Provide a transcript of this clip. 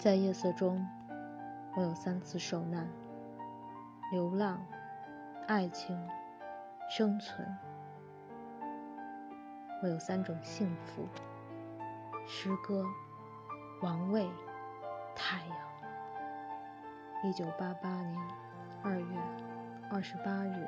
在夜色中我有三次受难流浪爱情生存。我有三种幸福诗歌王位太阳。一九八八年二月二十八日